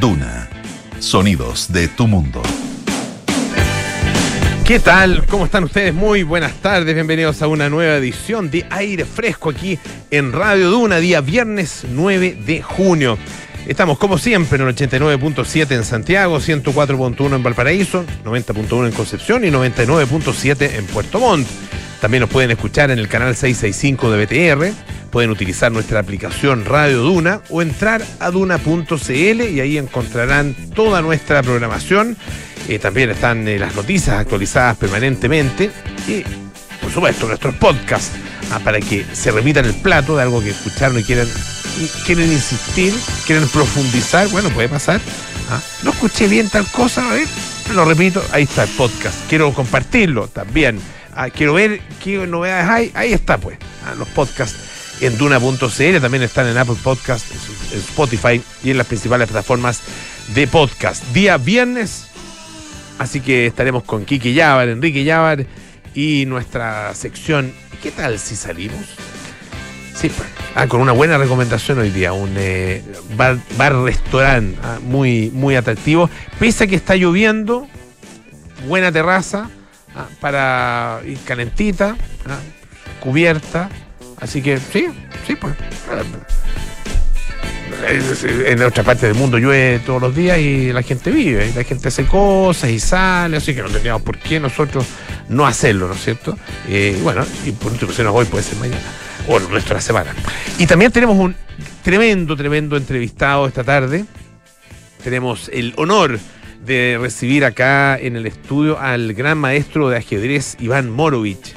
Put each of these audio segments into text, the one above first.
Duna. Sonidos de tu mundo. ¿Qué tal? ¿Cómo están ustedes? Muy buenas tardes, bienvenidos a una nueva edición de Aire Fresco aquí en Radio Duna, día viernes 9 de junio. Estamos como siempre en el 89.7 en Santiago, 104.1 en Valparaíso, 90.1 en Concepción y 99.7 en Puerto Montt. También nos pueden escuchar en el canal 665 de BTR, pueden utilizar nuestra aplicación Radio Duna o entrar a duna.cl y ahí encontrarán toda nuestra programación. Eh, también están eh, las noticias actualizadas permanentemente y, por supuesto, nuestros podcasts ah, para que se repitan el plato de algo que escucharon y quieran quieren insistir, quieren profundizar, bueno, puede pasar. ¿ah? No escuché bien tal cosa, a ver, lo repito, ahí está el podcast. Quiero compartirlo también. Ah, quiero ver qué novedades hay. Ahí está, pues, los podcasts en Duna.cl, también están en Apple Podcast, en Spotify y en las principales plataformas de podcast. Día viernes, así que estaremos con Kiki Yavar, Enrique Yavar y nuestra sección ¿Qué tal si salimos? Sí, pues. Ah, con una buena recomendación hoy día, un eh, bar, restaurante ah, muy, muy atractivo. Pese a que está lloviendo, buena terraza ah, para ir calentita, cubierta. Así que sí, sí, pues. En otra parte del mundo llueve todos los días y la gente vive, la gente hace cosas y sale, así que no teníamos por qué nosotros no hacerlo, ¿no es cierto? Eh, bueno, y por último, si no hoy, puede ser mañana o el resto de la semana. Y también tenemos un tremendo, tremendo entrevistado esta tarde. Tenemos el honor de recibir acá en el estudio al gran maestro de ajedrez Iván Morovich.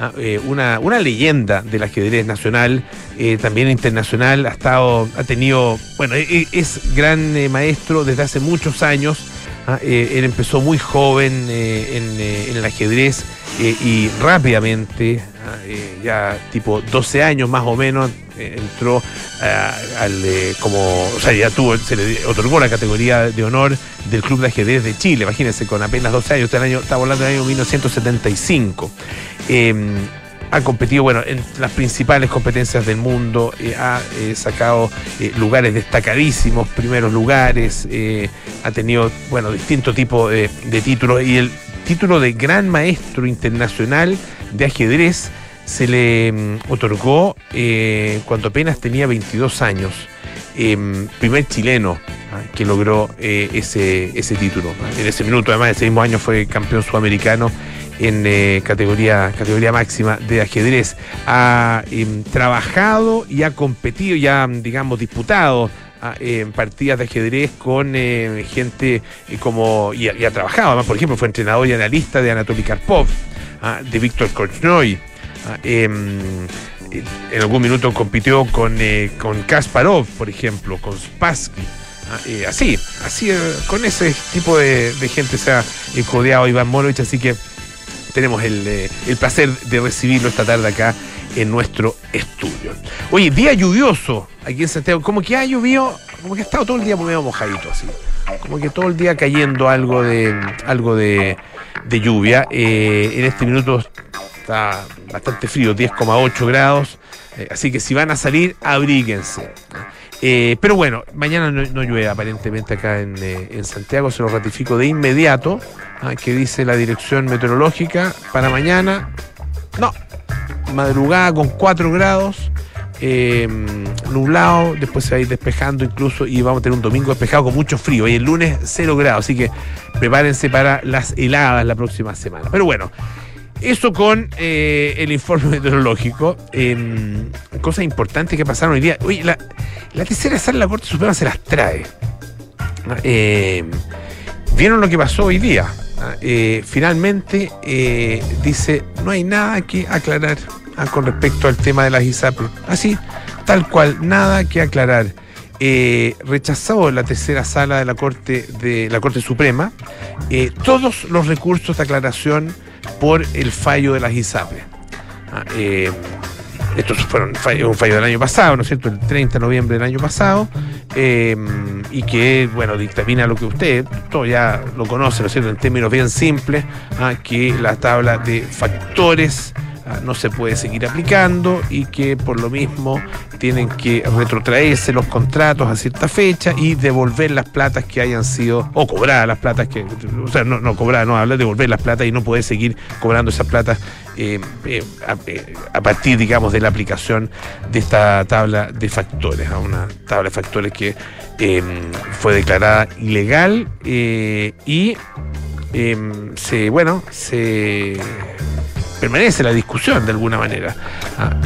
Ah, eh, una, una, leyenda del ajedrez nacional, eh, también internacional, ha estado, ha tenido, bueno, e, e, es gran eh, maestro desde hace muchos años. Ah, él empezó muy joven en, en, el ajedrez y rápidamente eh, ya tipo 12 años más o menos, entró al, como, o sea, ya tuvo, se le otorgó la categoría de honor del Club de Ajedrez de Chile, imagínense, con apenas 12 años, este año, estamos hablando del año 1975 em, ha competido bueno, en las principales competencias del mundo, ha sacado lugares destacadísimos, primeros lugares, ha tenido bueno, distintos tipos de, títulos y el título de Gran Maestro Internacional de Ajedrez se le mm, otorgó eh, cuando apenas tenía 22 años. Em, primer chileno ah, que logró eh, ese, ese título. En ese minuto, además, ese mismo año fue campeón sudamericano en eh, categoría, categoría máxima de ajedrez. Ha em, trabajado y ha competido, ya digamos, disputado ah, en partidas de ajedrez con gente como, y, ha trabajado, además, por ejemplo, fue entrenador y analista de Anatoly Karpov, ah, de Víctor Korchnoi, Ah, em, en algún minuto compitió con, eh, con Kasparov, por ejemplo, con Spassky. Eh, así, así, eh, con ese tipo de, gente se ha codeado Iván Morovich, así que tenemos el, placer de recibirlo esta tarde acá en nuestro estudio. Oye, día lluvioso aquí en Santiago, como que ha llovido, como que ha estado todo el día medio mojadito así, como que todo el día cayendo algo de, algo de, lluvia. en este minuto está bastante frío, 10,8 grados. Eh, así que si van a salir, abríguense. Eh, pero bueno, mañana no, llueve aparentemente acá eh, en, Santiago, se lo ratifico de inmediato, ah, que dice la dirección meteorológica para mañana. No, madrugada con 4 grados, nublado, después se va a ir despejando incluso y vamos a tener un domingo despejado con mucho frío y el lunes 0 grados, así que prepárense para las heladas la próxima semana. Pero bueno, eso con eh, el informe meteorológico. Em, cosas importantes que pasaron hoy día. Oye, la, tercera sala de la Corte Suprema se las trae. Em, ¿Vieron lo que pasó hoy día? Ah, eh, finalmente eh, dice, no hay nada que aclarar ah, con respecto al tema de las ISAPRE. Así, tal cual, nada que aclarar. rechazó la tercera sala de la Corte de la Corte Suprema todos los recursos de aclaración por el fallo de las ISAPRES. Ah, eh, esto fue un fallo, del año pasado, ¿no es cierto? El 30 de noviembre del año pasado, eh, y que, bueno, dictamina lo que usted, todo ya lo conoce, ¿no es cierto? En términos bien simples, ah, que la tabla de factores no se puede seguir aplicando y que por lo mismo tienen que retrotraerse los contratos a cierta fecha y devolver las platas que hayan sido, o cobrar las platas que, o sea, no, no cobrar, no, hablar de devolver las platas y no puede seguir cobrando esas platas eh, eh, eh, a, partir, digamos, de la aplicación de esta tabla de factores, a una tabla de factores que fue declarada ilegal y se, bueno, se permanece la discusión de alguna manera. Ah,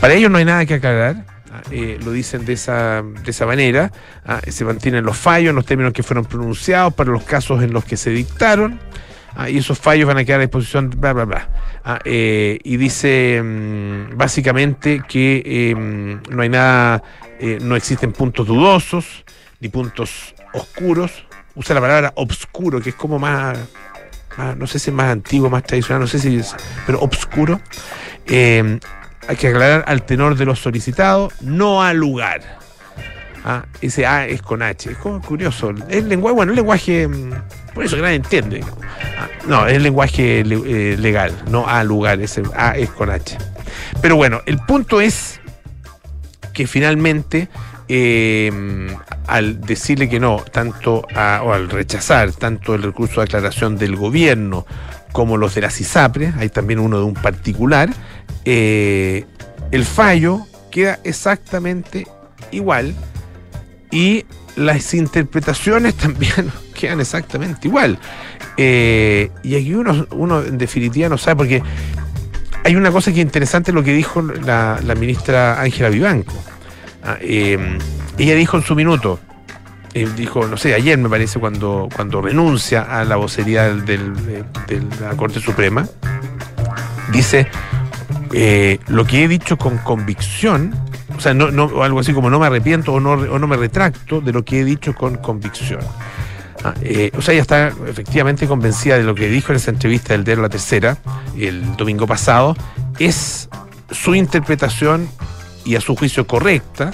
para ellos no hay nada que aclarar. Ah, lo dicen de esa, de esa manera, ah, se mantienen los fallos en los términos que fueron pronunciados para los casos en los que se dictaron, y esos fallos van a quedar a disposición, bla, bla, bla. Eh, y dice mm, básicamente que em, no hay nada, eh, no existen puntos dudosos ni puntos oscuros. Usa la palabra obscuro, que es como más, no sé si más antiguo, más tradicional, no sé si es, pero obscuro. Em, hay que aclarar al tenor de los solicitados, no al lugar. Ah, ese A es con H. Es como curioso. El lenguaje, bueno, el lenguaje. Mm, por eso que nadie entiende. Ah, no, es lenguaje eh, legal, no A lugar. Ese A es con H. Pero bueno, el punto es que finalmente. Em, al decirle que no, tanto o al rechazar tanto el recurso de aclaración del gobierno como los de la CISAPRE, hay también uno de un particular, eh, el fallo queda exactamente igual y las interpretaciones también quedan exactamente igual. Eh, y aquí uno, uno en definitiva no sabe, porque hay una cosa que es interesante lo que dijo la, ministra Ángela Vivanco. Eh, ella dijo en su minuto, eh, dijo, no sé, ayer me parece, cuando, cuando renuncia a la vocería de la Corte Suprema, dice, lo que he dicho con convicción o sea, no, no, algo así como no me arrepiento o no, o no me retracto de lo que he dicho con convicción. Ah, eh, o sea, ella está efectivamente convencida de lo que dijo en esa entrevista del diario La Tercera el domingo pasado, es su interpretación y a su juicio correcta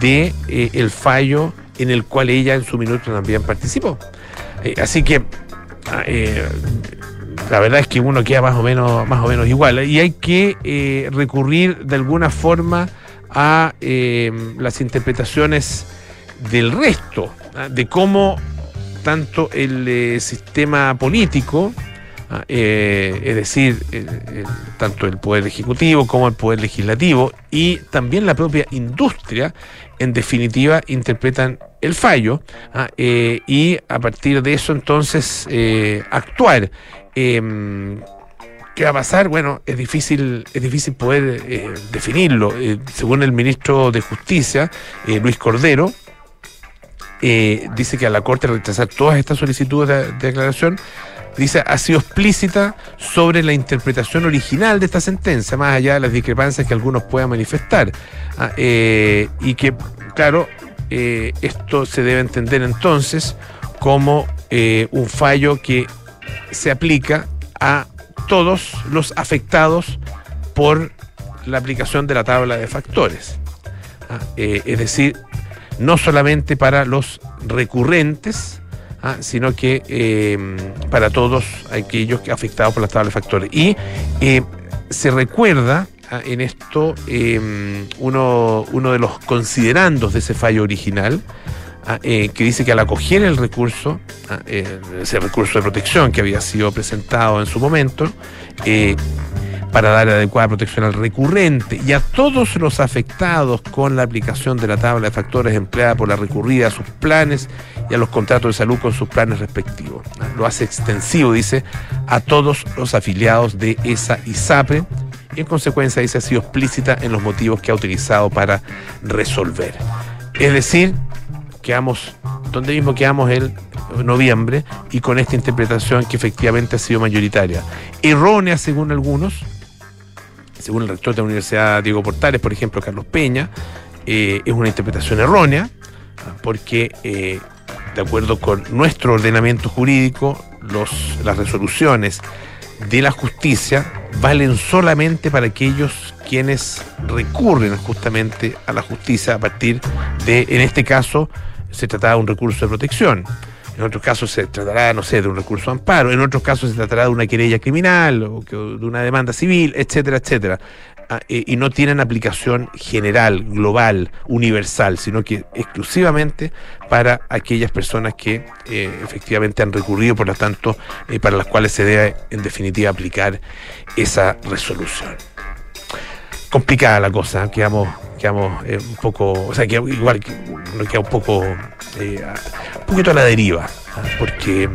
de eh, el fallo en el cual ella en su minuto también participó. Eh, así que ah, la verdad es que uno queda más o menos, más o menos igual y hay que recurrir de alguna forma a las interpretaciones del resto, ¿ah? de cómo tanto el eh, sistema político. Eh, es decir, tanto el Poder Ejecutivo como el Poder Legislativo y también la propia industria, en definitiva, interpretan el fallo ¿ah? eh, y a partir de eso entonces actuar. Em, ¿Qué va a pasar? Bueno, es difícil, es difícil poder eh, definirlo. Eh, según el ministro de Justicia, eh, Luis Cordero, dice que a la Corte rechazar todas estas solicitudes de, declaración, dice, ha sido explícita sobre la interpretación original de esta sentencia, más allá de las discrepancias que algunos puedan manifestar. Ah, y que, claro, esto se debe entender entonces como un fallo que se aplica a todos los afectados por la aplicación de la tabla de factores. Ah, eh, es decir, no solamente para los recurrentes, ah, sino que em, para todos aquellos afectados por la tabla de factores. Y eh, se recuerda ah, en esto em, uno, uno de los considerandos de ese fallo original, Ah, eh, que dice que al acoger el recurso, ese recurso de protección que había sido presentado en su momento, eh, para dar adecuada protección al recurrente y a todos los afectados con la aplicación de la tabla de factores empleada por la recurrida a sus planes y a los contratos de salud con sus planes respectivos. Ah, lo hace extensivo, dice, a todos los afiliados de esa ISAPRE y en consecuencia dice ha sido explícita en los motivos que ha utilizado para resolver. Es decir, quedamos, donde mismo quedamos el noviembre y con esta interpretación que efectivamente ha sido mayoritaria. Errónea según algunos, según el rector de la Universidad Diego Portales, por ejemplo, Carlos Peña, eh, es una interpretación errónea porque eh, de acuerdo con nuestro ordenamiento jurídico, las resoluciones de la justicia valen solamente para aquellos quienes recurren justamente a la justicia a partir de, en este caso, se trataba de un recurso de protección. En otros casos se tratará, no sé, de un recurso de amparo, en otros casos se tratará de una querella criminal o de una demanda civil, etcétera, etcétera. Ah, eh, y no tienen aplicación general, global, universal, sino que exclusivamente para aquellas personas que eh, efectivamente han recurrido, por lo tanto, eh, para las cuales se debe en definitiva aplicar esa resolución. Complicada la cosa, quedamos, quedamos un poco, o sea, igual que nos queda un poco, un poquito a la deriva, porque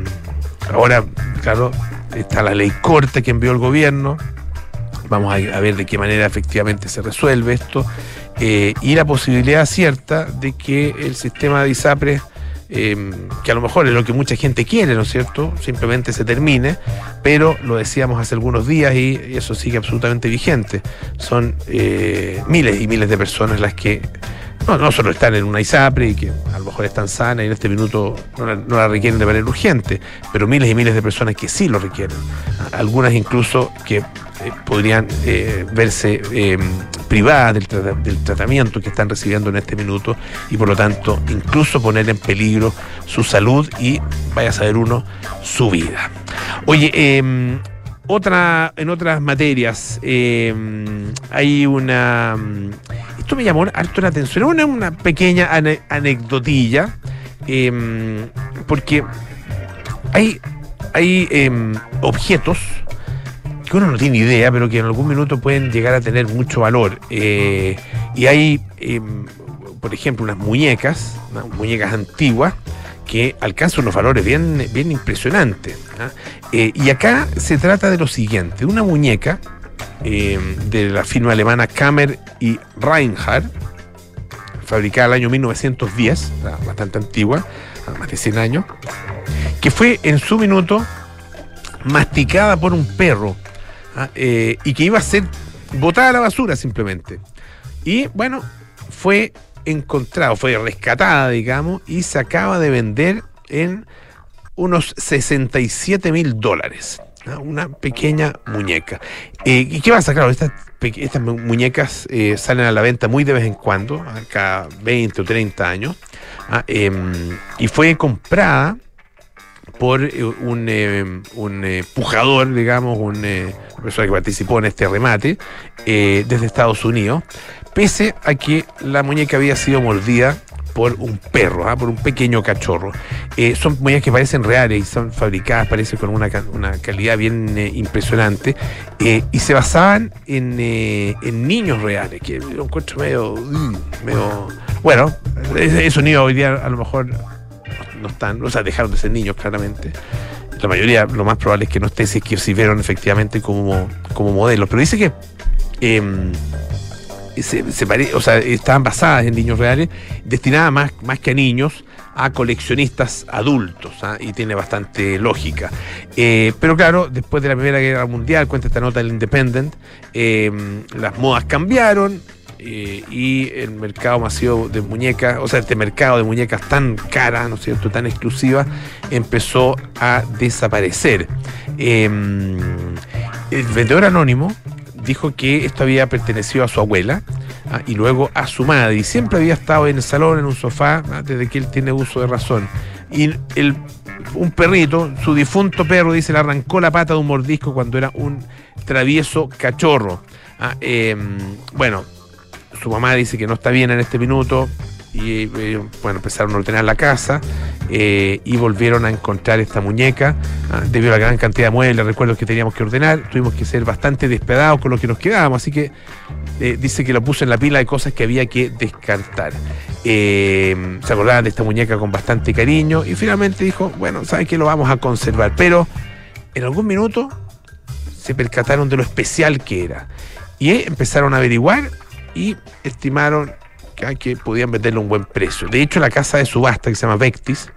ahora, claro, está la ley corta que envió el gobierno, Vamos a, ver de qué manera efectivamente se resuelve esto. Eh, y la posibilidad cierta de que el sistema de ISAPRES, em, que a lo mejor es lo que mucha gente quiere, ¿no es cierto?, simplemente se termine, pero lo decíamos hace algunos días y eso sigue absolutamente vigente. Son eh, miles y miles de personas las que no, solo están en una ISAPRE y que a lo mejor están sanas y en este minuto no la, requieren de manera urgente, pero miles y miles de personas que sí lo requieren. Algunas incluso que eh, podrían eh, verse eh, privadas del, tratamiento que están recibiendo en este minuto y por lo tanto incluso poner en peligro su salud y, vaya a saber uno, su vida. Oye, em, otra, en otras materias em, hay una... Esto me llamó harto la atención, una, una pequeña anecdotilla, em, porque hay, hay objetos que uno no tiene idea, pero que en algún minuto pueden llegar a tener mucho valor. Eh, y hay, em, por ejemplo, unas muñecas, muñecas antiguas, que alcanzan unos valores bien, bien impresionantes. ¿ah? Eh, y acá se trata de lo siguiente, una muñeca em, de la firma alemana Kammer y Reinhardt, fabricada el año 1910, bastante antigua, más de 100 años, que fue en su minuto masticada por un perro Ah, eh, y que iba a ser botada a la basura simplemente. Y bueno, fue encontrado, fue rescatada, digamos, y se acaba de vender en unos 67 mil dólares. Una pequeña muñeca. Eh, ¿Y qué pasa? Claro, estas, estas muñecas eh, salen a la venta muy de vez en cuando, cada 20 o 30 años, ah, em, y fue comprada por un, un pujador, digamos, un persona que participó en este remate, eh, desde Estados Unidos, pese a que la muñeca había sido mordida por un perro, ¿ah? por un pequeño cachorro. Eh, son muñecas que parecen reales y son fabricadas, parece, con una, calidad bien eh, impresionante, y se basaban en, niños reales, que lo encuentro medio, mm, medio... Bueno, esos niños hoy día a lo mejor no están, o sea, dejaron de ser niños claramente la mayoría, lo más probable es que no esté, si es que sirvieron efectivamente como, como modelos. Pero dice que em, se, o sea, estaban basadas en niños reales, destinadas más, más que a niños, a coleccionistas adultos, ¿ah? y tiene bastante lógica. Eh, pero claro, después de la Primera Guerra Mundial, cuenta esta nota del Independent, em, las modas cambiaron, eh, y el mercado masivo de muñecas, o sea, este mercado de muñecas tan caras, ¿no es cierto?, tan exclusiva, empezó a desaparecer. Em, el vendedor anónimo dijo que esto había pertenecido a su abuela ah, y luego a su madre, y siempre había estado en el salón, en un sofá, ah, desde que él tiene uso de razón. Y el, un perrito, su difunto perro, dice, le arrancó la pata de un mordisco cuando era un travieso cachorro. Ah, em, bueno, su mamá dice que no está bien en este minuto y eh, bueno, empezaron a ordenar la casa eh, y volvieron a encontrar esta muñeca ah, debido a la gran cantidad de muebles, recuerdos que teníamos que ordenar, tuvimos que ser bastante despedados con lo que nos quedábamos, así que eh, dice que lo puso en la pila de cosas que había que descartar. se acordaban de esta muñeca con bastante cariño y finalmente dijo, bueno, ¿saben que lo vamos a conservar? Pero en algún minuto se percataron de lo especial que era y empezaron a averiguar y estimaron que, podían venderle un buen precio. De hecho, la casa de subasta que se llama Vectis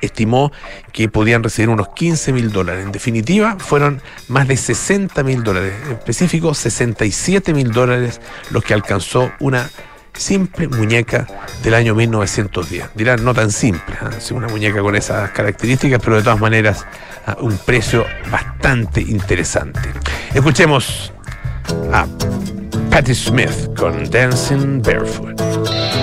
estimó que podían recibir unos 15 mil dólares. En definitiva, fueron más de 60 mil dólares, en específico 67 mil dólares los que alcanzó una simple muñeca del año 1910. Dirán, no tan simple, ¿eh? una muñeca con esas características, pero de todas maneras a un precio bastante interesante. Escuchemos a Patti Smith con Dancing Barefoot.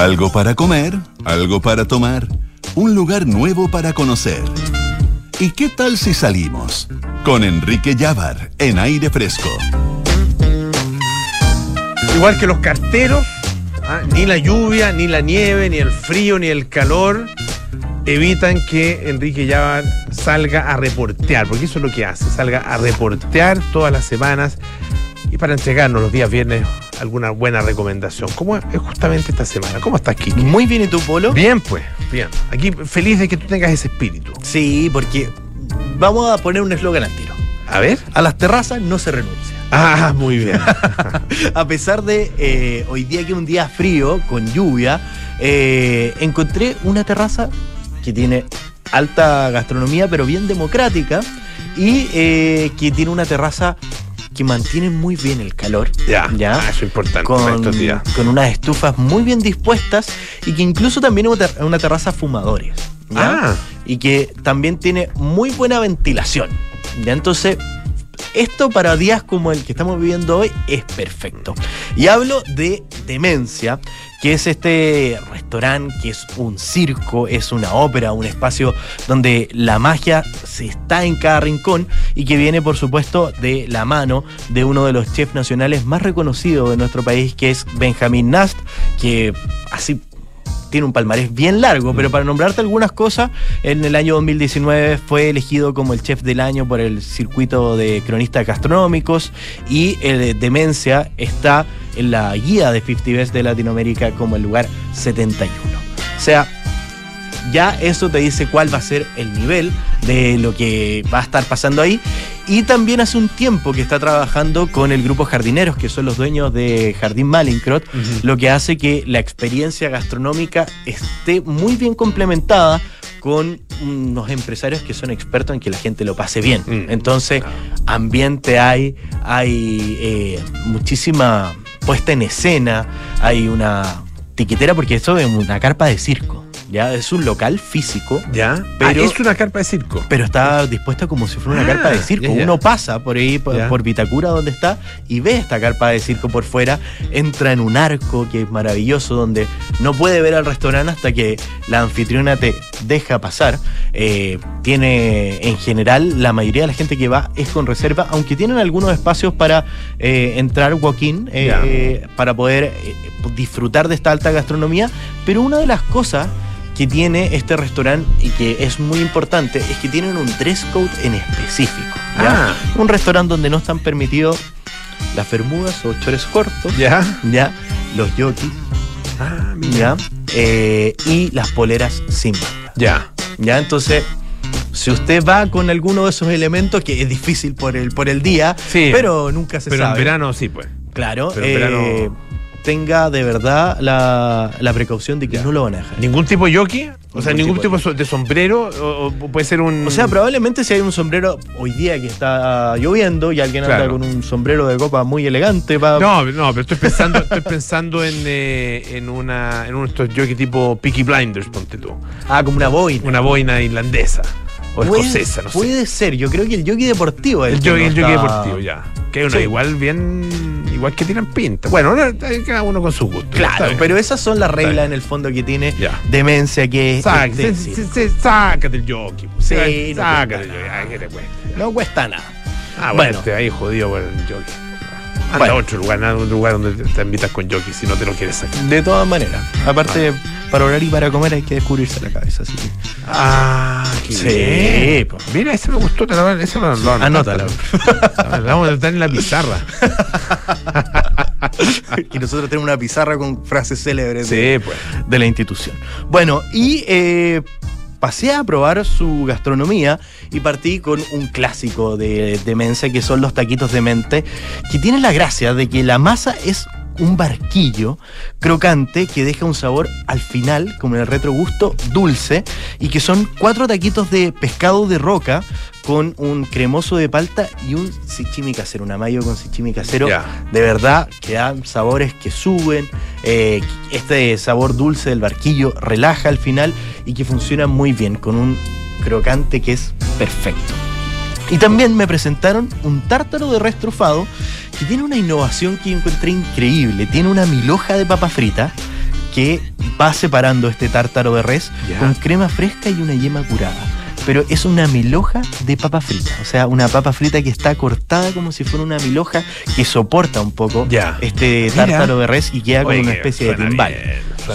Algo para comer, algo para tomar, un lugar nuevo para conocer. ¿Y qué tal si salimos? Con Enrique Llávar en aire fresco. Igual que los carteros. Ni la lluvia, ni la nieve, ni el frío, ni el calor evitan que Enrique Llávar salga a reportear, porque eso es lo que hace, salga a reportear todas las semanas y para entregarnos los días viernes alguna buena recomendación. ¿Cómo es justamente esta semana? ¿Cómo estás, Kiki? Muy bien, ¿y tú, Polo? Bien, pues, bien. Aquí feliz de que tú tengas ese espíritu. Sí, porque vamos a poner un eslogan al tiro. A ver. A las terrazas no se renuncia. Ah, muy bien. a pesar de eh, hoy día que es un día frío, con lluvia, eh, encontré una terraza que tiene alta gastronomía, pero bien democrática, y eh, que tiene una terraza que mantienen muy bien el calor. Ya, ¿ya? Ah, eso es importante con, con unas estufas muy bien dispuestas y que incluso también es una terraza fumadores. Ah. Y que también tiene muy buena ventilación. ¿ya? Entonces, esto para días como el que estamos viviendo hoy es perfecto. Y hablo de Demencia, que es este restaurante, que es un circo, es una ópera, un espacio donde la magia se está en cada rincón y que viene, por supuesto, de la mano de uno de los chefs nacionales más reconocidos de nuestro país, que es Benjamín Nast, que así tiene un palmarés bien largo, pero para nombrarte algunas cosas, en el año 2019 fue elegido como el chef del año por el circuito de cronistas gastronómicos y el Demencia está en la guía de 50 Best de Latinoamérica como el lugar 71. O sea, ya eso te dice cuál va a ser el nivel de lo que va a estar pasando ahí. Y también hace un tiempo que está trabajando con el grupo Jardineros, que son los dueños de Jardín Malincrot, lo que hace que la experiencia gastronómica esté muy bien complementada con unos empresarios que son expertos en que la gente lo pase bien. Mm. Entonces, ambiente hay, hay eh, muchísima puesta en escena, hay una tiquetera, porque eso es una carpa de circo. ¿Ya? Es un local físico. ¿Ya? Ah, pero, es una carpa de circo. Pero está dispuesta como si fuera una carpa de ah, circo. Uno pasa por ahí, por, Vitacura, donde está, y ve esta carpa de circo por fuera, entra en un arco que es maravilloso, donde no puede ver al restaurante hasta que la anfitriona te deja pasar. Eh, tiene, en general, la mayoría de la gente que va es con reserva, aunque tienen algunos espacios para eh, entrar walk-in, eh, para poder disfrutar de esta alta gastronomía, pero una de las cosas que tiene este restaurante y que es muy importante es que tienen un dress code en específico. Ah. Un restaurante donde no están permitidos las bermudas o chores cortos, ya, ya los yokis, ah, ya, eh, y las poleras sin banda. Ya. Ya, entonces si usted va con alguno de esos elementos, que es difícil por el, por el día, pero nunca se sabe. Pero en verano sí, pues. Claro, pero en verano eh, tenga de verdad la, precaución de que no lo van a dejar. ¿Ningún tipo de jockey? O sea, ningún tipo, de sombrero o, puede ser un... O sea, probablemente si hay un sombrero hoy día que está lloviendo y alguien anda con un sombrero de copa muy elegante va... No, no, pero estoy pensando, estoy pensando en, eh, en una en uno de estos tipo Peaky Blinders, ponte tú. Ah, como una boina. Una boina irlandesa. O escocesa, no sé. Puede ser, yo creo que el jockey deportivo es el, el jockey, deportivo, ya. Que es igual bien. Igual que tiran pinta. Bueno, cada uno con su gusto. Claro, pero esas son las reglas en el fondo que tiene demencia que es. Sácate, sácate el jockey. Pues. Sí, sácate el jockey. No cuesta nada. Ah, bueno, este ahí jodido por el jockey. Anda a otro lugar, a otro lugar donde te invitas con jockey si no te lo quieres sacar. De todas maneras. Aparte, para orar y para comer hay que descubrirse la cabeza, así que. Ah, qué sí. Bien. Mira, ese me gustó, te lo, ese lo, lo Anótalo. vamos a estar en la pizarra. y nosotros tenemos una pizarra con frases célebres de, pues. de la institución. Bueno, y eh, pasé a probar su gastronomía y partí con un clásico de, de Mensa que son los taquitos de mente, que tienen la gracia de que la masa es un barquillo crocante que deja un sabor al final, como en el retrogusto, dulce, y que son cuatro taquitos de pescado de roca con un cremoso de palta y un sichimi casero, una mayo con sichimi casero. De verdad, que dan sabores que suben. Eh, este sabor dulce del barquillo relaja al final y que funciona muy bien, con un crocante que es perfecto. Y también me presentaron un tártaro de restrofado que tiene una innovación que encontré increíble. Tiene una miloja de papa frita que va separando este tártaro de res con crema fresca y una yema curada. Pero es una miloja de papa frita, o sea, una papa frita que está cortada como si fuera una miloja que soporta un poco este tártaro de res y queda con una especie de timbal.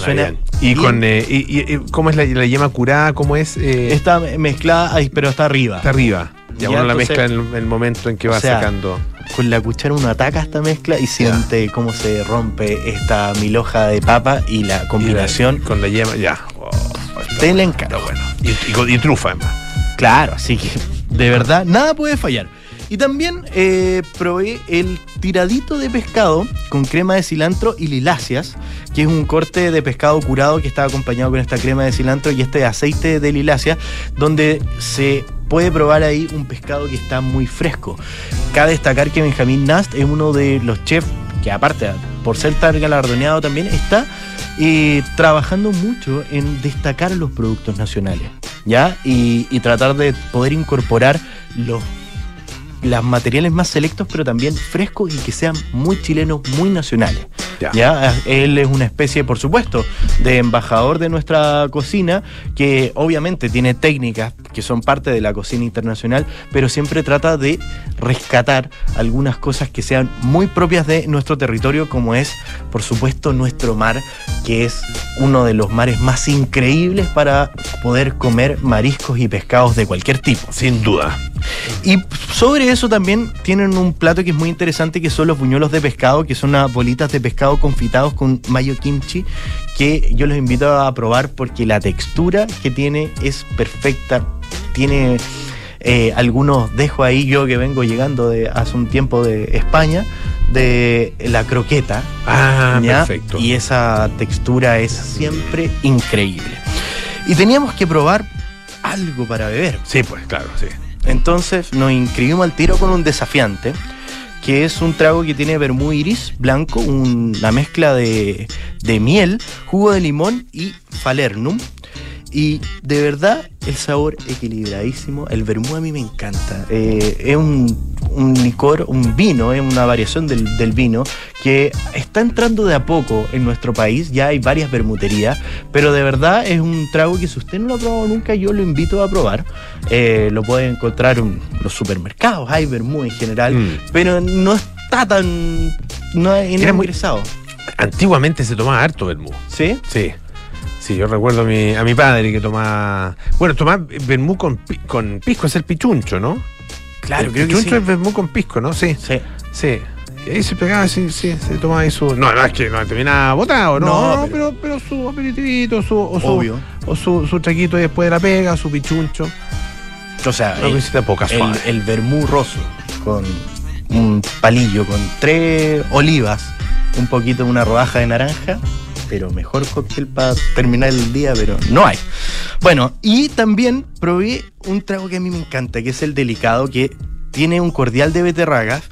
suena, ¿Y, con, eh, y, cómo es la, yema curada? ¿Cómo es? Eh? Está mezclada, pero está arriba. Está arriba. Uno la mezcla en el, momento en que va sacando. Con la cuchara uno ataca esta mezcla y siente cómo se rompe esta miloja de papa y la combinación. con la yema, ya. Oh, te le encanta. bueno. Y, y, trufa, además. Claro, así que de verdad, nada puede fallar. Y también eh, probé el tiradito de pescado con crema de cilantro y liláceas, que es un corte de pescado curado que está acompañado con esta crema de cilantro y este aceite de lilácea, donde se puede probar ahí un pescado que está muy fresco. Cabe destacar que Benjamín Nast es uno de los chefs que aparte, por ser tan galardoneado también, está eh, trabajando mucho en destacar los productos nacionales, ¿ya? Y, tratar de poder incorporar los los materiales más selectos, pero también frescos y que sean muy chilenos, muy nacionales. Ya. Él es una especie, por supuesto, de embajador de nuestra cocina, que obviamente tiene técnicas que son parte de la cocina internacional, pero siempre trata de rescatar algunas cosas que sean muy propias de nuestro territorio, como es, por supuesto, nuestro mar, que es uno de los mares más increíbles para poder comer mariscos y pescados de cualquier tipo. Sin duda. Y sobre eso también tienen un plato que es muy interesante, que son los buñuelos de pescado, que son unas bolitas de pescado confitados con mayo kimchi, que yo los invito a probar porque la textura que tiene es perfecta. Tiene eh, algunos dejo ahí, yo que vengo llegando de hace un tiempo de España, de la croqueta. Ah, perfecto. Y esa textura es siempre increíble. Y teníamos que probar algo para beber. Sí, pues claro, sí. Entonces nos inscribimos al tiro con un desafiante, que es un trago que tiene vermú iris blanco, una mezcla de, de miel, jugo de limón y falernum. Y de verdad, el sabor equilibradísimo. El vermú a mí me encanta. Eh, es un, licor, un vino, es una variación del, vino que está entrando de a poco en nuestro país. Ya hay varias vermuterías, pero de verdad es un trago que si usted no lo ha probado nunca, yo lo invito a probar. Eh, lo puede encontrar en los supermercados, hay vermú en general, mm. pero no está tan. No es ingresado. Antiguamente se tomaba harto vermú. ¿Sí? Sí. Sí, yo recuerdo a mi, a mi padre que tomaba. Bueno, tomaba vermú con, con pisco, es el pichuncho, ¿no? Claro, el creo pichuncho que sí. es vermú con pisco, ¿no? Sí. Sí. Sí. Y ahí se pegaba, sí, sí, se tomaba ahí su. No, no es que no terminaba botado, no, no, pero, pero, su aperitivito, su, o su, Obvio. o su, su traquito después de la pega, su pichuncho. O sea, el, el, el vermú roso con un palillo, con tres olivas, un poquito de una rodaja de naranja pero mejor cóctel para terminar el día, pero no hay. Bueno, y también probé un trago que a mí me encanta, que es el delicado, que tiene un cordial de beterragas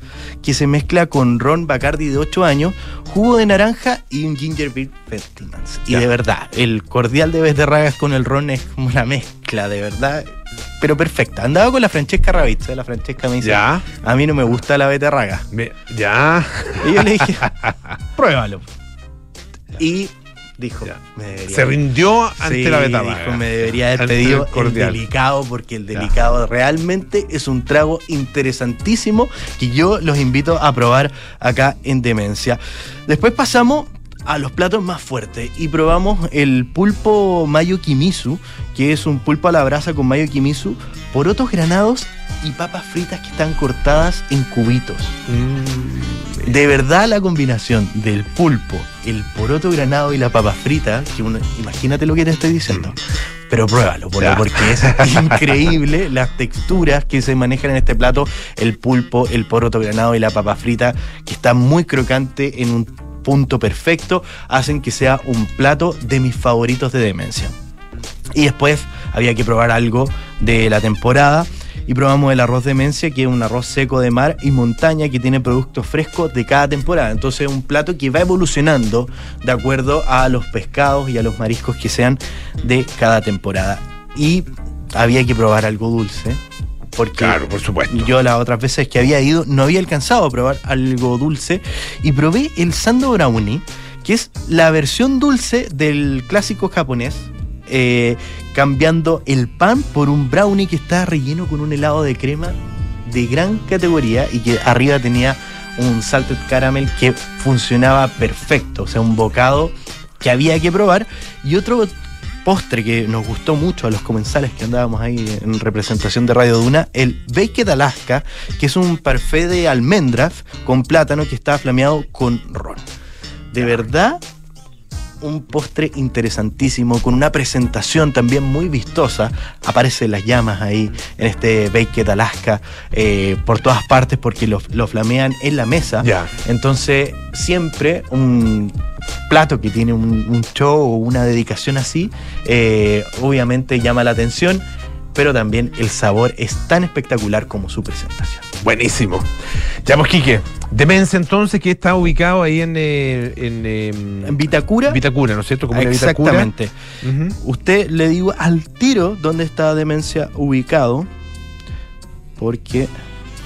que se mezcla con ron Bacardi de 8 años, jugo de naranja y un ginger beer Feldmans. Y de verdad, el cordial de beterragas con el ron es como una mezcla, de verdad, pero perfecta. Andaba con la Francesca Ravizza, la Francesca me dice, ¿Ya? a mí no me gusta la beterraga. ya. Y yo le dije, pruébalo. Y dijo, se rindió ante la beta dijo, me debería haber pedido el, delicado porque el delicado realmente es un trago interesantísimo que yo los invito a probar acá en Demencia. Después pasamos a los platos más fuertes y probamos el pulpo mayo kimisu, que es un pulpo a la brasa con mayo kimisu, porotos granados y papas fritas que están cortadas en cubitos. Mm. De verdad la combinación del pulpo, el poroto granado y la papa frita, que imagínate lo que te estoy diciendo. Mm. Pero pruébalo, porque es increíble las texturas que se manejan en este plato, el pulpo, el poroto granado y la papa frita, que está muy crocante en un punto perfecto, hacen que sea un plato de mis favoritos de demencia. Y después había que probar algo de la temporada y probamos el arroz de Mencia, que es un arroz seco de mar y montaña que tiene productos frescos de cada temporada. Entonces es un plato que va evolucionando de acuerdo a los pescados y a los mariscos que sean de cada temporada. Y había que probar algo dulce. Porque claro, por supuesto. yo las otras veces que había ido no había alcanzado a probar algo dulce y probé el Sando Brownie, que es la versión dulce del clásico japonés, eh, cambiando el pan por un brownie que está relleno con un helado de crema de gran categoría y que arriba tenía un salted caramel que funcionaba perfecto, o sea, un bocado que había que probar y otro postre que nos gustó mucho a los comensales que andábamos ahí en representación de Radio Duna, el Baked Alaska, que es un parfait de almendras con plátano que está flameado con ron. De verdad, un postre interesantísimo, con una presentación también muy vistosa. Aparecen las llamas ahí en este Baked Alaska eh, por todas partes porque lo, flamean en la mesa. Entonces, siempre un plato que tiene un, show o una dedicación así, eh, obviamente llama la atención, pero también el sabor es tan espectacular como su presentación. Buenísimo. Ya, pues, Quique. Demencia, entonces, que está ubicado ahí en. Eh, em, en, Vitacura. Vitacura, ¿no es cierto? Como Exactamente. Usted le digo al tiro dónde está Demencia ubicado, porque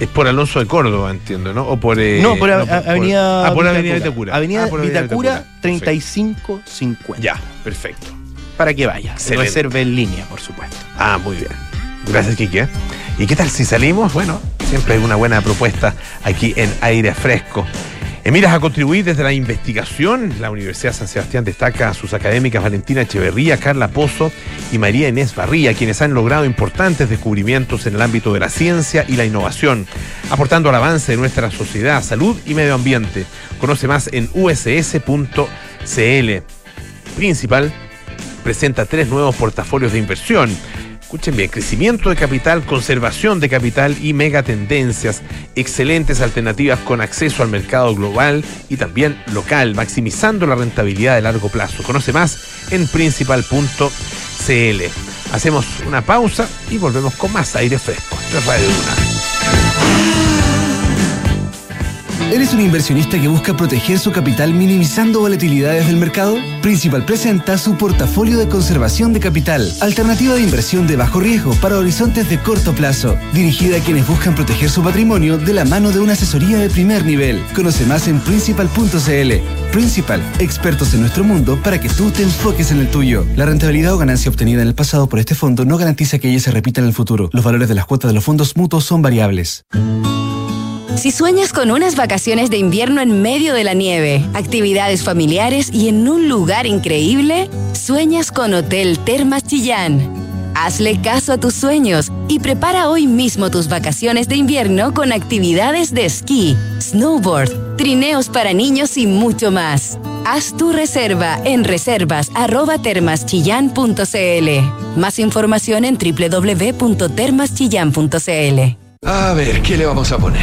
Es por Alonso de Córdoba, entiendo, ¿no? O por. Eh, no, por, Avenida. ah, por Avenida Vitacura. Avenida ah, Vitacura, 3550. Ya, perfecto. Para que vaya. Se reserve en línea, por supuesto. Ah, muy bien. Gracias, Kike. ¿Y qué tal si salimos? Bueno, siempre hay una buena propuesta aquí en aire fresco. En miras a contribuir desde la investigación, la Universidad San Sebastián destaca a sus académicas Valentina Echeverría, Carla Pozo y María Inés Barría, quienes han logrado importantes descubrimientos en el ámbito de la ciencia y la innovación, aportando al avance de nuestra sociedad, salud y medio ambiente. Conoce más en uss.cl. Principal presenta tres nuevos portafolios de inversión escuchen bien, crecimiento de capital, conservación de capital y megatendencias, excelentes alternativas con acceso al mercado global y también local, maximizando la rentabilidad de largo plazo. Conoce más en principal.cl. Hacemos una pausa y volvemos con más aire fresco. Radio ¿Eres un inversionista que busca proteger su capital minimizando volatilidades del mercado? Principal presenta su portafolio de conservación de capital, alternativa de inversión de bajo riesgo para horizontes de corto plazo, dirigida a quienes buscan proteger su patrimonio de la mano de una asesoría de primer nivel. Conoce más en principal.cl. Principal, expertos en nuestro mundo para que tú te enfoques en el tuyo. La rentabilidad o ganancia obtenida en el pasado por este fondo no garantiza que ella se repita en el futuro. Los valores de las cuotas de los fondos mutuos son variables. Si sueñas con unas vacaciones de invierno en medio de la nieve, actividades familiares y en un lugar increíble, sueñas con Hotel Termas Chillán. Hazle caso a tus sueños y prepara hoy mismo tus vacaciones de invierno con actividades de esquí, snowboard, trineos para niños y mucho más. Haz tu reserva en reservas@termaschillan.cl. Más información en www.termaschillan.cl. A ver, ¿qué le vamos a poner?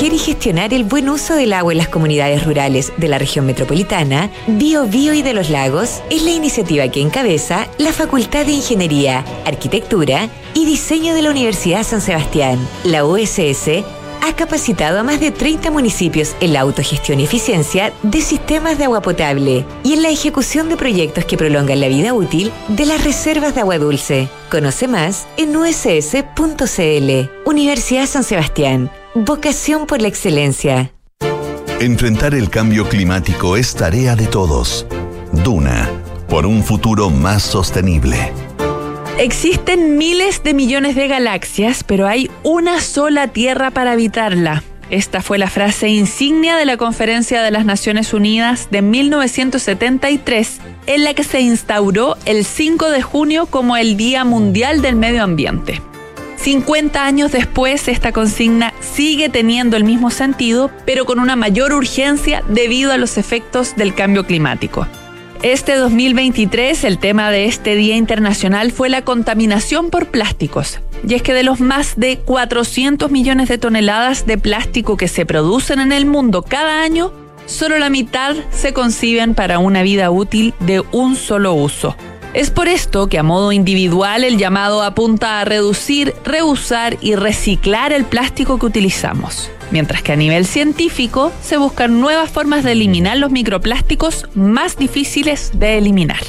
y gestionar el buen uso del agua en las comunidades rurales de la región metropolitana, Bio Bio y de los Lagos es la iniciativa que encabeza la Facultad de Ingeniería, Arquitectura y Diseño de la Universidad San Sebastián. La USS ha capacitado a más de 30 municipios en la autogestión y eficiencia de sistemas de agua potable y en la ejecución de proyectos que prolongan la vida útil de las reservas de agua dulce. Conoce más en uss.cl. Universidad San Sebastián Vocación por la excelencia. Enfrentar el cambio climático es tarea de todos. Duna, por un futuro más sostenible. Existen miles de millones de galaxias, pero hay una sola Tierra para habitarla. Esta fue la frase insignia de la Conferencia de las Naciones Unidas de 1973, en la que se instauró el 5 de junio como el Día Mundial del Medio Ambiente. 50 años después, esta consigna sigue teniendo el mismo sentido, pero con una mayor urgencia debido a los efectos del cambio climático. Este 2023, el tema de este Día Internacional fue la contaminación por plásticos. Y es que de los más de 400 millones de toneladas de plástico que se producen en el mundo cada año, solo la mitad se conciben para una vida útil de un solo uso. Es por esto que a modo individual el llamado apunta a reducir, reusar y reciclar el plástico que utilizamos, mientras que a nivel científico se buscan nuevas formas de eliminar los microplásticos más difíciles de eliminar.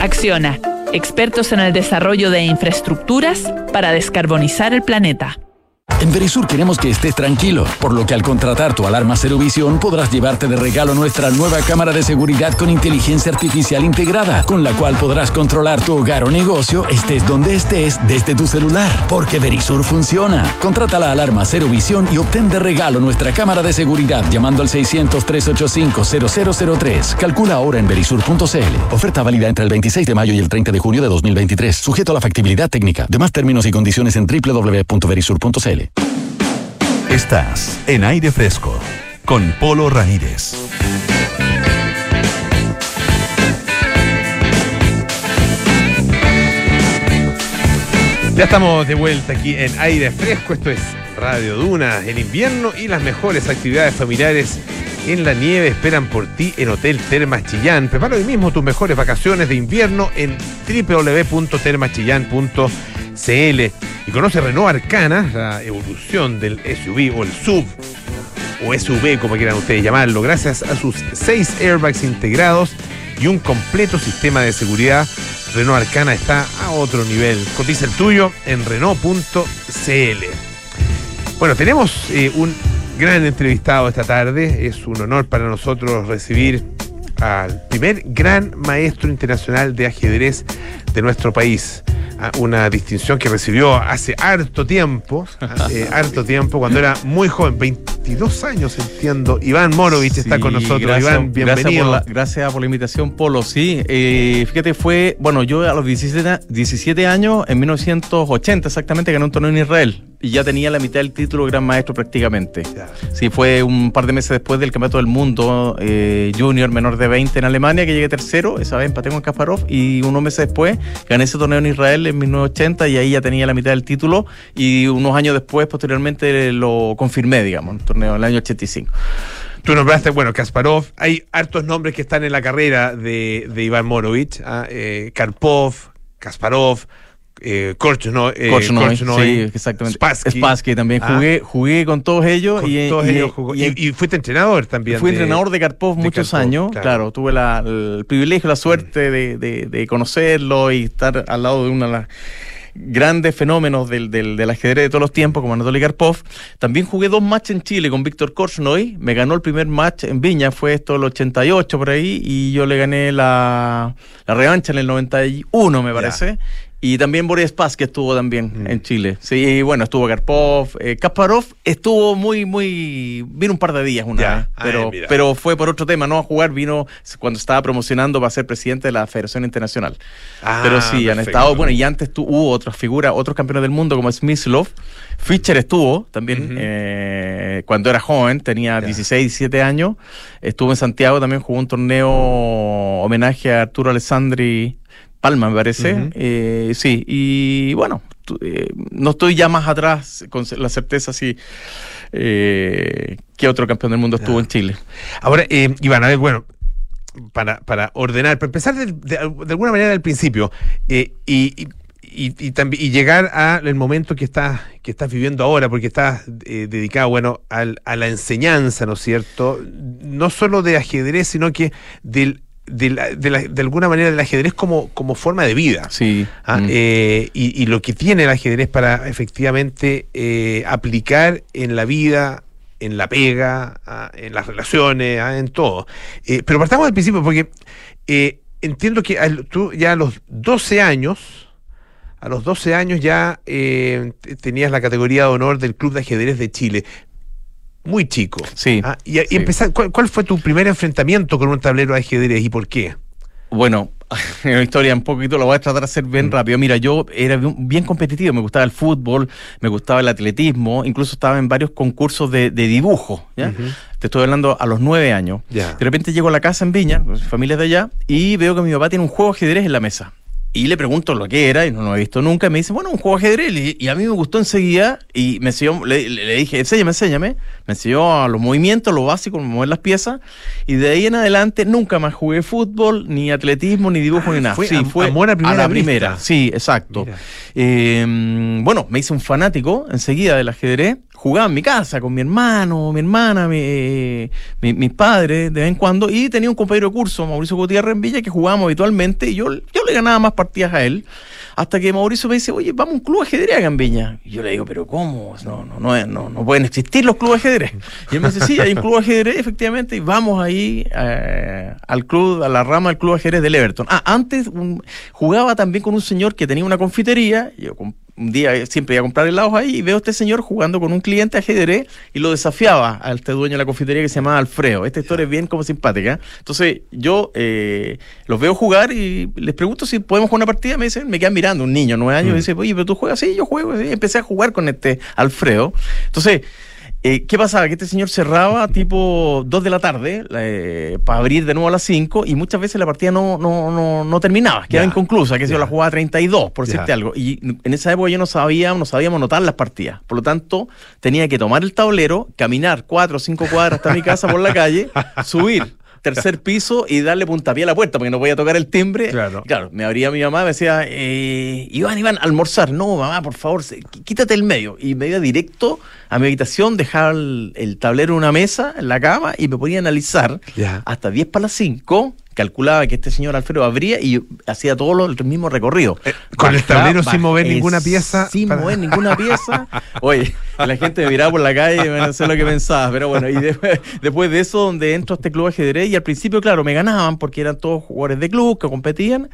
Acciona, expertos en el desarrollo de infraestructuras para descarbonizar el planeta. En Verisur queremos que estés tranquilo, por lo que al contratar tu alarma Cero Visión podrás llevarte de regalo nuestra nueva cámara de seguridad con inteligencia artificial integrada, con la cual podrás controlar tu hogar o negocio estés donde estés desde tu celular, porque Verisur funciona. Contrata la alarma Cero Visión y obtén de regalo nuestra cámara de seguridad llamando al 600-385-0003. Calcula ahora en verisur.cl. Oferta válida entre el 26 de mayo y el 30 de junio de 2023, sujeto a la factibilidad técnica. Demás términos y condiciones en www.verisur.cl. Estás en aire fresco con Polo Ramírez. Ya estamos de vuelta aquí en aire fresco. Esto es Radio Duna en invierno y las mejores actividades familiares en la nieve esperan por ti en Hotel Termas Chillán. Prepara hoy mismo tus mejores vacaciones de invierno en www.termachillán.cl y conoce Renault Arcana, la evolución del SUV o el SUV o SUV como quieran ustedes llamarlo, gracias a sus seis airbags integrados y un completo sistema de seguridad Renault Arcana está a otro nivel. Cotiza el tuyo en Renault.cl. Bueno, tenemos eh, un gran entrevistado esta tarde. Es un honor para nosotros recibir al primer gran maestro internacional de ajedrez de nuestro país. Ah, una distinción que recibió hace harto tiempo, eh, harto tiempo, cuando era muy joven, 22 años entiendo. Iván Morovich está con nosotros. Iván, bienvenido. Gracias por, la, invitación, Polo. Sí, eh, fíjate, fue, bueno, yo a los 17, 17 años, en 1980 exactamente, gané un torneo en Israel y ya tenía la mitad del título de gran maestro prácticamente. Sí, fue un par de meses después del Campeonato del Mundo eh, Junior menor de 20 en Alemania que llegué tercero, esa vez empaté con Kasparov y unos meses después gané ese torneo en Israel en 1980 y ahí ya tenía la mitad del título y unos años después posteriormente lo confirmé, digamos, en el torneo en el año 85. Tú nombraste, bueno, Kasparov. Hay hartos nombres que están en la carrera de, Iván Morovich. ¿ah? Eh, Karpov, Kasparov, eh, Korchnoi, sí, exactamente. Spassky. también ah. jugué, jugué con todos ellos. y, y, fuiste entrenador también. Fui entrenador de Karpov muchos años. Claro. tuve el privilegio, la suerte de, conocerlo y estar al lado de una de las grandes fenómenos del, del, ajedrez de todos los tiempos, como Anatoly Karpov. También jugué dos matches en Chile con Víctor Korchnoi. Me ganó el primer match en Viña, fue esto el 88 por ahí, y yo le gané la, la revancha en el 91, me parece. Y también Boris Paz, que estuvo también mm. en Chile. Sí, bueno, estuvo Karpov. Eh, Kasparov estuvo muy, muy. Vino un par de días una vez. Pero, pero fue por otro tema, no a jugar, vino cuando estaba promocionando para ser presidente de la Federación Internacional. Ah, pero sí, han estado. Bueno, y antes hubo otras figuras, otros campeones del mundo como Smyslov. Fischer estuvo también eh, cuando era joven, tenía 16, 17 años. Estuvo en Santiago también, jugó un torneo homenaje a Arturo Alessandri Palma, me parece. Eh, sí, y bueno, eh, no estoy ya más atrás con la certeza si eh, que otro campeón del mundo estuvo en Chile. Ahora, Iván, a ver, bueno, para, para ordenar, para empezar de, alguna manera del principio, y, y, y, llegar al momento que estás, que estás viviendo ahora, porque estás dedicado, bueno, al, a la enseñanza, ¿no es cierto? No solo de ajedrez, sino que del de, alguna manera del ajedrez como, como forma de vida. Sí. ¿ah? Mm. Eh, y, lo que tiene el ajedrez para efectivamente eh, aplicar en la vida, en la pega, ¿ah? en las relaciones, ¿ah? en todo. Eh, pero partamos del principio porque entiendo que tú ya a los 12 años, a los 12 años ya tenías la categoría de honor del Club de Ajedrez de Chile muy chico. Sí. Ah, y, empezar, ¿cuál, fue tu primer enfrentamiento con un tablero de ajedrez y por qué? Bueno, en la historia un poquito lo voy a tratar de hacer bien mm. rápido. Mira, yo era bien competitivo, me gustaba el fútbol, me gustaba el atletismo, incluso estaba en varios concursos de, dibujo. ¿ya? Te estoy hablando a los nueve años. De repente llego a la casa en Viña, familia de allá, y veo que mi papá tiene un juego de ajedrez en la mesa. Y le pregunto lo que era, y no lo he visto nunca, y me dice, bueno, un juego de ajedrez. Y, a mí me gustó enseguida, y me enseñó, le, dije, enséñame, enséñame. Me enseñó a los movimientos, lo básico, mover las piezas. Y de ahí en adelante nunca más jugué fútbol, ni atletismo, ni dibujo, ni nada. Fue, sí, fue a, la primera. Sí, exacto. Em, bueno, me hice un fanático enseguida del ajedrez jugaba en mi casa con mi hermano, mi hermana, mi, mis padres de vez en cuando y tenía un compañero de curso, Mauricio Gutiérrez en Villa, que jugábamos habitualmente y yo, yo le ganaba más partidas a él. Hasta que Mauricio me dice, oye, vamos a un club de ajedrez acá en. Y yo le digo, pero ¿cómo? No, no, no, no, no pueden existir los clubes de ajedrez. Y él me dice, sí, hay un club ajedrez, efectivamente, y vamos ahí eh, al club, a la rama del club de ajedrez del Everton. Ah, antes jugaba también con un señor que tenía una confitería, yo un día siempre iba a comprar helados ahí y veo a este señor jugando con un cliente ajedrez y lo desafiaba a este dueño de la confitería que se llamaba Alfredo. Esta historia es bien como simpática. Entonces yo eh, los veo jugar y les pregunto si podemos jugar una partida. Me dicen, me quedan mirando un niño, nueve años, y mm. dice, oye, pero tú juegas, sí, yo juego. Y empecé a jugar con este Alfredo. Entonces Eh, ¿Qué pasaba? Que este señor cerraba tipo 2 de la tarde eh, para abrir de nuevo a las 5 y muchas veces la partida no, no, no, no terminaba, quedaba inconclusa, que se la jugaba 32, por decirte algo. Y en esa época yo no sabía, no sabíamos notar las partidas. Por lo tanto, tenía que tomar el tablero, caminar 4 o 5 cuadras hasta mi casa por la calle, subir tercer piso y darle puntapié a la puerta porque no podía tocar el timbre. Claro. Claro, me abría mi mamá, me decía, eh, Iván, Iván, almorzar. No, mamá, por favor, quítate el medio. Y me iba directo a mi habitación, dejaba el, tablero en una mesa, en la cama, y me ponía a analizar hasta 10 para las 5 calculaba que este señor Alfredo abría y hacía todo el mismo recorrido. Eh, con el tablero sin mover ninguna pieza. Sin mover ninguna pieza. Oye, la gente me miraba por la calle y no sé lo que pensaba. Pero bueno, y después, de eso, donde entro a este club de ajedrez, y al principio, claro, me ganaban porque eran todos jugadores de club que competían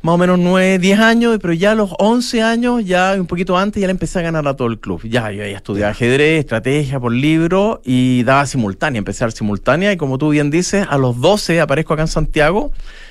más o menos 9, 10 años, pero ya a los 11 años, ya un poquito antes, ya le empecé a ganar a todo el club. Ya, yo ya estudiaba ajedrez, estrategia por libro y daba simultánea, empecé a dar simultánea. Y como tú bien dices, a los 12 aparezco acá en Santiago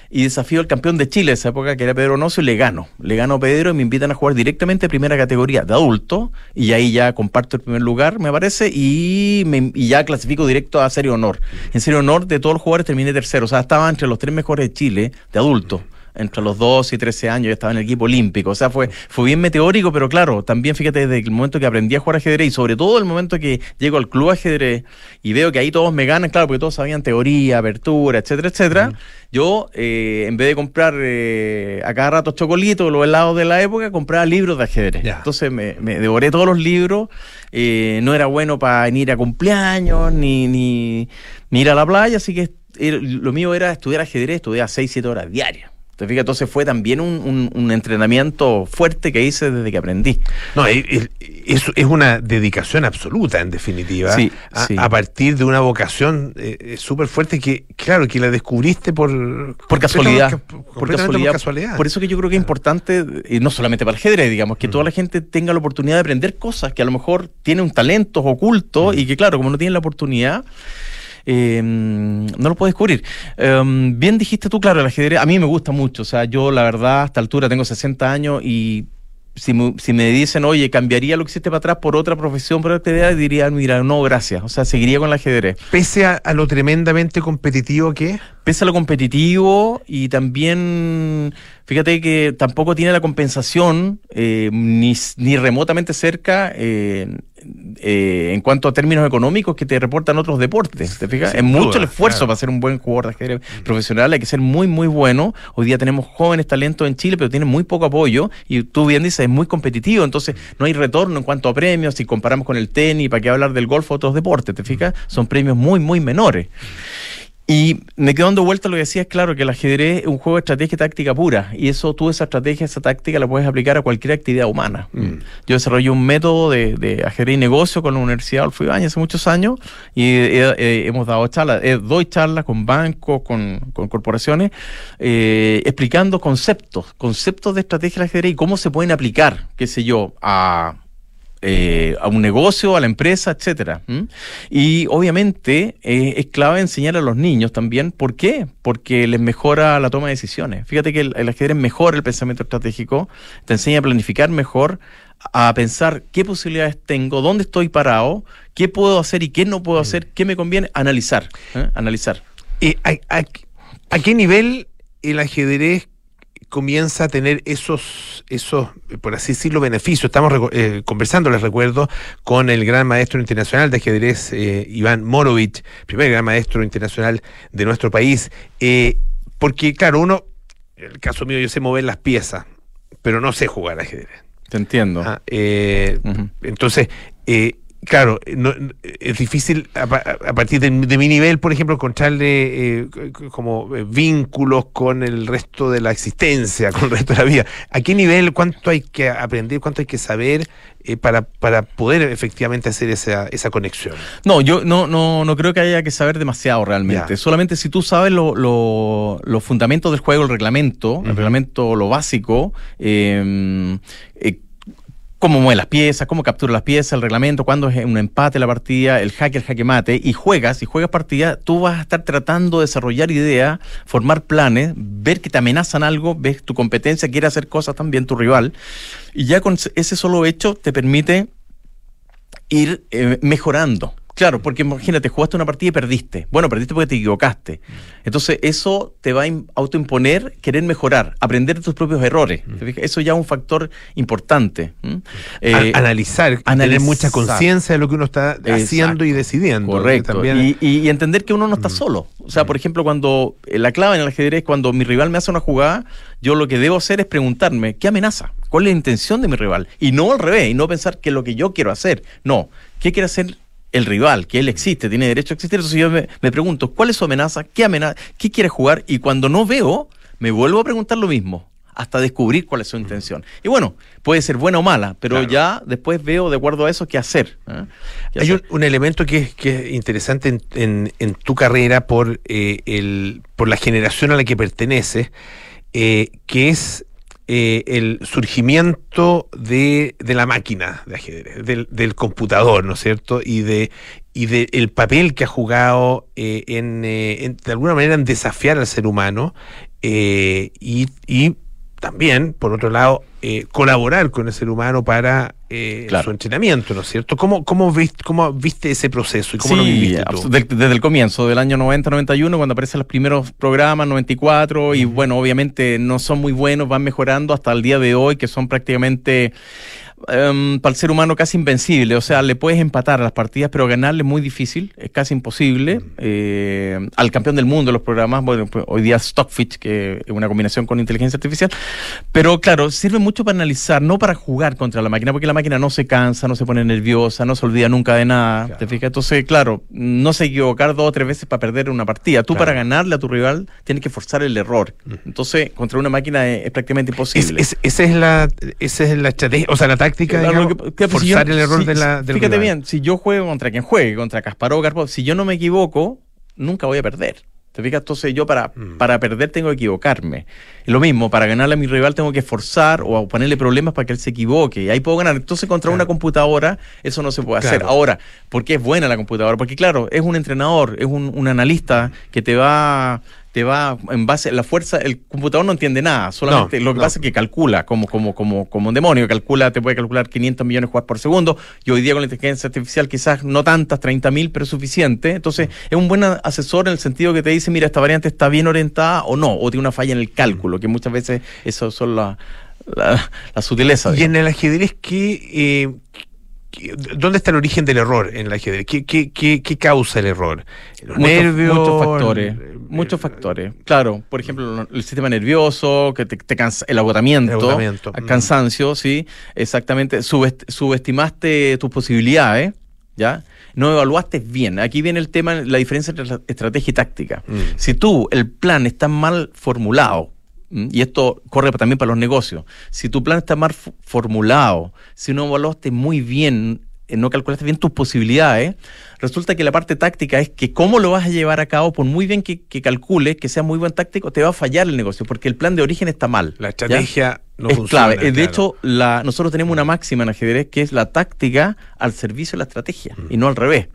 y desafío al campeón de Chile. De esa época, que era Pedro Nocio, y le gano. Le gano a Pedro y me invitan a jugar directamente primera categoría de adulto. Y ahí ya comparto el primer lugar, me parece, y, me, y ya clasifico directo a Serie Honor. En Serie Honor de todos los jugadores terminé tercero, o sea, estaba entre los tres mejores de Chile de adulto entre los 12 y 13 años, yo estaba en el equipo olímpico. O sea, fue, fue bien meteórico, pero claro, también fíjate desde el momento que aprendí a jugar ajedrez y sobre todo el momento que llego al club ajedrez y veo que ahí todos me ganan, claro, porque todos sabían teoría, apertura, etcétera, etcétera. Yo, eh, en vez de comprar eh, a cada rato chocolitos, los helados de la época, compraba libros de ajedrez. Entonces me, devoré todos los libros. Eh, no era bueno para ir a cumpleaños ni, ni, ni ir a la playa, así que lo mío era estudiar ajedrez, estudiar 6, 7 horas diarias. Entonces fue también un, entrenamiento fuerte que hice desde que aprendí. No, es, es, una dedicación absoluta, en definitiva, a, partir de una vocación eh, súper fuerte que, claro, que la descubriste por... Por casualidad. Por, casualidad. Por eso que yo creo que es importante, y no solamente para el ajedrez, digamos, que toda la gente tenga la oportunidad de aprender cosas que a lo mejor tiene un talento oculto y que, claro, como no tiene la oportunidad... Eh, no lo puedo descubrir. Em, bien dijiste tú, claro, el ajedrez a mí me gusta mucho. O sea, yo la verdad, a esta altura tengo 60 años y si me, dicen, oye, cambiaría lo que hiciste para atrás por otra profesión, por otra idea, diría, mira, no, gracias. O sea, seguiría con el ajedrez. Pese a, lo tremendamente competitivo que es. Pese a lo competitivo y también, fíjate que tampoco tiene la compensación eh, ni, ni remotamente cerca eh, eh, en cuanto a términos económicos que te reportan otros deportes. ¿Te fijas? es mucho el esfuerzo para ser un buen jugador de ajedrez mm. profesional, hay que ser muy, muy bueno. Hoy día tenemos jóvenes talentos en Chile, pero tienen muy poco apoyo y tú bien dices, es muy competitivo, entonces no hay retorno en cuanto a premios. Si comparamos con el tenis, ¿para qué hablar del golf o otros deportes? ¿Te fijas? Son premios muy, muy menores. Y me quedo dando vuelta lo que decía, es claro que el ajedrez es un juego de estrategia y táctica pura. Y eso, tú esa estrategia, esa táctica la puedes aplicar a cualquier actividad humana. Mm. Yo desarrollé un método de, ajedrez y negocio con la Universidad Adolfo Ibañez hace muchos años y hemos dado charlas, doy charlas con bancos, con, corporaciones, eh, explicando conceptos, conceptos de estrategia del ajedrez y cómo se pueden aplicar, qué sé yo, a eh, a un negocio, a la empresa, etcétera. Y obviamente eh, es clave enseñar a los niños también. ¿Por qué? Porque les mejora la toma de decisiones. Fíjate que el, ajedrez mejora el pensamiento estratégico, te enseña a planificar mejor, a pensar qué posibilidades tengo, dónde estoy parado, qué puedo hacer y qué no puedo hacer, qué me conviene, analizar. ¿eh? Analizar. ¿Y a qué nivel el ajedrez comienza a tener esos, esos, por así decirlo, beneficios. Estamos eh, conversando, les recuerdo, con el gran maestro internacional de ajedrez, eh, Iván Morovich, primer gran maestro internacional de nuestro país. Eh, porque, claro, uno, en el caso mío, yo sé mover las piezas, pero no sé jugar ajedrez. Te entiendo. Ah, entonces, Claro, es difícil a, partir de, mi nivel, por ejemplo, encontrarle eh, como eh, vínculos con el resto de la existencia, con el resto de la vida. ¿A qué nivel, cuánto hay que aprender, cuánto hay que saber eh, para, para poder efectivamente hacer esa, esa conexión? No, yo no, no, no creo que haya que saber demasiado realmente. Solamente si tú sabes los fundamentos del juego, el reglamento, el reglamento, lo básico, eh, cómo mueve las piezas, cómo captura las piezas, el reglamento, cuándo es un empate la partida, el jaque, el jaque mate, y juegas, y juegas partida, tú vas a estar tratando de desarrollar ideas, formar planes, ver que te amenazan algo, ves tu competencia, quiere hacer cosas también tu rival, y ya con ese solo hecho te permite ir eh, mejorando. Claro, porque imagínate, jugaste una partida y perdiste. Bueno, perdiste porque te equivocaste. Entonces, eso te va a autoimponer querer mejorar, aprender de tus propios errores. Eso ya es un factor importante. Eh, analizar, tener mucha conciencia de lo que uno está haciendo y decidiendo. Correcto. Y, entender que uno no está solo. O sea, por ejemplo, cuando eh, la clave en el ajedrez, cuando mi rival me hace una jugada, yo lo que debo hacer es preguntarme, ¿qué amenaza? ¿Cuál es la intención de mi rival? Y no al revés, y no pensar que es lo que yo quiero hacer. No, ¿qué quiere hacer el rival, que él existe, tiene derecho a existir. Entonces yo me, pregunto, ¿cuál es su amenaza? ¿Qué amenaza? ¿Qué quiere jugar? Y cuando no veo, me vuelvo a preguntar lo mismo hasta descubrir cuál es su intención. Y bueno, puede ser buena o mala, pero ya después veo de acuerdo a eso qué hacer. ¿eh? Hay Un, elemento que es, interesante en, tu carrera por, eh, el, por la generación a la que perteneces, eh, que es eh, el surgimiento de, la máquina de ajedrez, del, computador, ¿no es cierto? Y de y del papel que ha jugado eh, eh, en, de alguna manera en desafiar al ser humano y, y también, por otro lado, eh, colaborar con el ser humano para eh, su entrenamiento, ¿no es cierto? ¿Cómo, cómo, viste, cómo viste ese proceso y cómo lo viviste Desde, el comienzo, del año 90-91, cuando aparecen los primeros programas, 94, y bueno, obviamente no son muy buenos, van mejorando hasta el día de hoy, que son prácticamente Em, para el ser humano casi invencible. O sea, le puedes empatar a las partidas, pero ganarle es muy difícil, es casi imposible. Eh, al campeón del mundo de los programas, bueno, pues, hoy día Stockfish, que es una combinación con inteligencia artificial. Pero claro, sirve mucho para analizar, no para jugar contra la máquina, porque la máquina no se cansa, no se pone nerviosa, no se olvida nunca de nada. ¿Te fijas? Entonces, claro, no se equivocar dos o tres veces para perder una partida. Tú para ganarle a tu rival tienes que forzar el error. Entonces, contra una máquina es, prácticamente imposible. esa es la, esa es la estrategia, o sea, la táctica, forzar el error de la Fíjate bien, si yo juego contra quien juegue, contra Kasparov, Karpov, si yo no me equivoco, nunca voy a perder. ¿Te fijas? Entonces yo para, mm. para perder tengo que equivocarme. Y lo mismo, para ganarle a mi rival tengo que forzar o ponerle problemas para que él se equivoque. Y ahí puedo ganar. Entonces contra una computadora eso no se puede hacer. Ahora, ¿por qué es buena la computadora? Porque claro, es un entrenador, es un, un analista que te va te va en base a la fuerza, el computador no entiende nada, solamente lo que pasa es que calcula como, como, como, como un demonio, calcula, te puede calcular 500 millones de jugadas por segundo, y hoy día con la inteligencia artificial quizás no tantas, 30 mil, pero es suficiente, entonces es un buen asesor en el sentido que te dice, mira, esta variante está bien orientada o no, o tiene una falla en el cálculo, que muchas veces eso son las la, sutileza. Y en el ajedrez, ¿qué, eh, ¿Dónde está el origen del error en el ajedrez? ¿Qué, qué, qué, causa el error? ¿Los nervios? Muchos factores. Muchos factores. Claro, por ejemplo, el sistema nervioso, que te, cansa, el agotamiento, el mm. cansancio, sí, exactamente. subestimaste tus posibilidades, ¿ya? No evaluaste bien. Aquí viene el tema, la diferencia entre estrategia y táctica. Mm. Si tú, el plan está mal formulado, y esto corre también para los negocios. Si tu plan está mal formulado, si no evaluaste muy bien, eh, no calculaste bien tus posibilidades, resulta que la parte táctica es que cómo lo vas a llevar a cabo, por muy bien que, que calcules, que sea muy buen táctico, te va a fallar el negocio, porque el plan de origen está mal. La estrategia no es clave. De hecho, la, nosotros tenemos una máxima en ajedrez que es la táctica al servicio de la estrategia mm. y no al revés.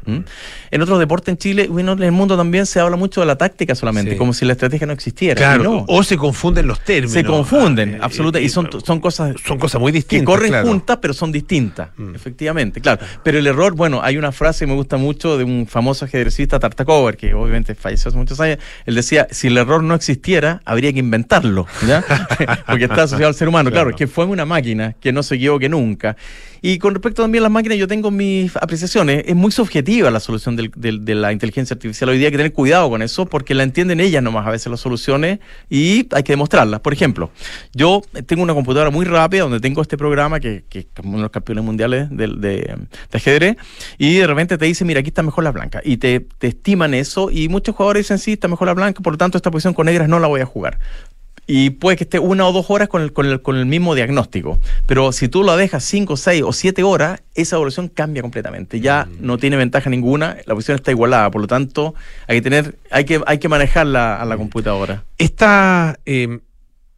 En otros deportes en Chile, bueno, en el mundo también se habla mucho de la táctica solamente, como si la estrategia no existiera. Claro, o se confunden los términos. Se confunden, ah, absolutamente. Y son, son cosas. Son cosas muy distintas. Que corren juntas, pero son distintas. Mm. Efectivamente, claro. Pero el error, bueno, hay una frase que me gusta mucho de un famoso ajedrecista Tartakover, que obviamente falleció hace muchos años. Él decía: si el error no existiera, habría que inventarlo, ¿ya? Porque está asociado al ser humano. Claro, claro que fue una máquina que no se equivoque nunca. Y con respecto también a las máquinas, yo tengo mis apreciaciones. Es muy subjetiva la solución de la inteligencia artificial. Hoy día hay que tener cuidado con eso porque la entienden ellas nomás a veces las soluciones y hay que demostrarlas. Por ejemplo, yo tengo una computadora muy rápida donde tengo este programa que, es uno de los campeones mundiales de, de, ajedrez y de repente te dice, mira, aquí está mejor la blanca. Y te, te estiman eso y muchos jugadores dicen, sí, está mejor la blanca, por lo tanto esta posición con negras no la voy a jugar y puede que esté una o dos horas con el, con el, con el mismo diagnóstico. Pero si tú lo dejas cinco, seis o siete horas, esa evolución cambia completamente. Ya mm. no tiene ventaja ninguna, la posición está igualada. Por lo tanto, hay que tener, hay que, hay que manejarla a la computadora. Esta eh,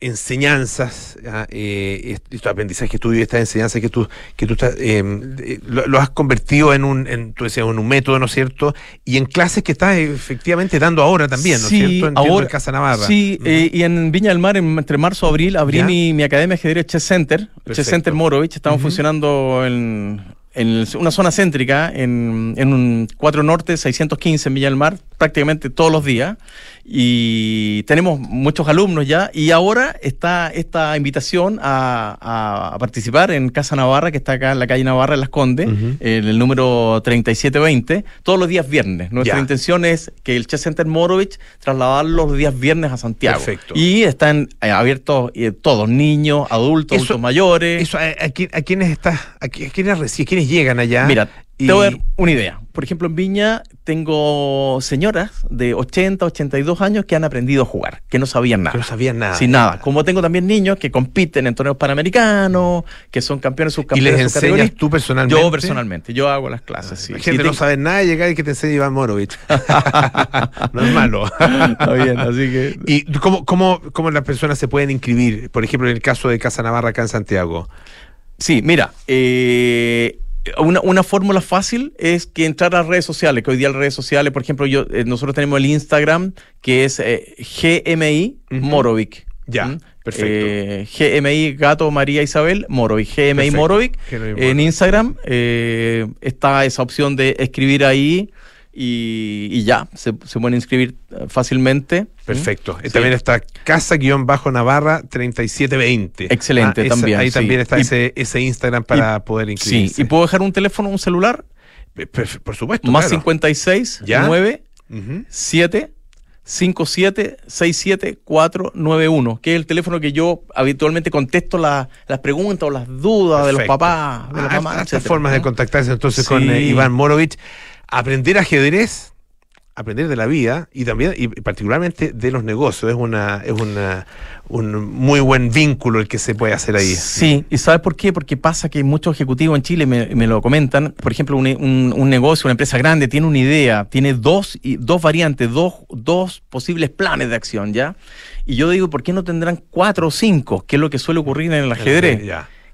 enseñanzas, eh, estos aprendizajes vives, estas enseñanzas que tú, que tú em, lo, has convertido en un, en, tú decías, en un método, ¿no es cierto? Y en clases que estás efectivamente dando ahora también, ¿no es cierto? ahora, en Casa Navarra. Sí, eh, y en Viña del Mar, entre marzo y abril, abrí mi, mi, academia de ajedrez Chess Center, Chess Center Morovich, estamos funcionando en en una zona céntrica, en, en un 4 Norte, 615 en Villa del Mar, prácticamente todos los días y tenemos muchos alumnos ya y ahora está esta invitación a, participar en Casa Navarra, que está acá en la calle Navarra, en Las Condes, en el número 3720, todos los días viernes. Nuestra intención es que el Chess Center Morovich trasladarlo los días viernes a Santiago. Perfecto. Y están eh, abiertos eh, todos, niños, adultos, adultos mayores. Eso, a, quiénes está, a, quiénes, quiénes llegan allá? Mira, te voy a dar una idea. Por ejemplo, en Viña tengo señoras de 80, 82 años que han aprendido a jugar, que no sabían nada. Que no sabían nada. Sin nada. Como tengo también niños que compiten en torneos panamericanos, que son campeones, subcampeones. ¿Y les enseñas tú personalmente? Yo personalmente, yo hago las clases. La gente no sabe nada y llega y que te enseñe Iván Morovich. no es malo. Está bien, así que... ¿Y cómo, cómo, cómo las personas se pueden inscribir? Por ejemplo, en el caso de Casa Navarra acá en Santiago. Sí, mira, eh, una, una fórmula fácil es que entrar a las redes sociales, que hoy día las redes sociales, por ejemplo, yo, eh, nosotros tenemos el Instagram que es eh, GMI Morovic. Ya, ¿Mm? perfecto. Eh, GMI Gato María Isabel Morovic. GMI Morovic. En Instagram está esa opción de escribir ahí y, ya, se, pueden inscribir eh, fácilmente. Perfecto. También está casa-navarra 3720. Excelente, ah, también. Ahí también está ese, ese, Instagram para poder inscribirse. Sí, y puedo dejar un teléfono, un celular. Por, supuesto. Más 56 9 7 57 67 491, que es el teléfono que yo habitualmente contesto las preguntas o las dudas de los papás, de las ah, mamás. formas de contactarse entonces con eh, Iván Morovich aprender ajedrez, aprender de la vida y también, y particularmente de los negocios, es una, es una, un muy buen vínculo el que se puede hacer ahí. Sí, y ¿sabes por qué? Porque pasa que muchos ejecutivos en Chile me, lo comentan, por ejemplo, un, un, negocio, una empresa grande, tiene una idea, tiene dos, dos variantes, dos, dos posibles planes de acción, ¿ya? Y yo digo, ¿por qué no tendrán cuatro o cinco? Que es lo que suele ocurrir en el ajedrez.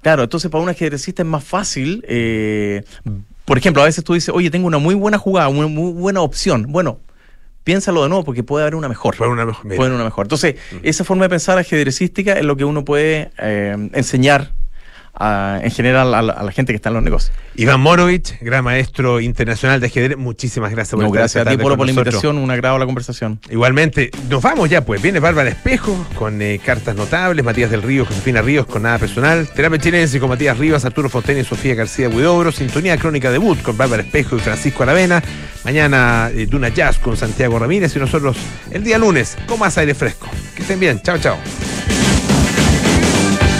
Claro, entonces para un ajedrecista es más fácil eh, por ejemplo, a veces tú dices, oye, tengo una muy buena jugada, una muy buena opción. Bueno, piénsalo de nuevo porque puede haber una mejor. Puede haber una mejor. Puede haber una mejor. Entonces, mm. esa forma de pensar ajedrecística es lo que uno puede eh, enseñar en general a la, gente que está en los negocios. Iván Morovich, gran maestro internacional de ajedrez, muchísimas gracias por Gracias a ti por, la invitación, un agrado la conversación. Igualmente, nos vamos ya, pues viene Bárbara Espejo con eh, cartas notables, Matías del Río, Josefina Ríos con nada personal, Terapia Chilense con Matías Rivas, Arturo Fontaine y Sofía García Huidobro, Sintonía Crónica Debut con Bárbara Espejo y Francisco Aravena, mañana eh, Duna Jazz con Santiago Ramírez y nosotros el día lunes con más aire fresco. Que estén bien, chao, chao.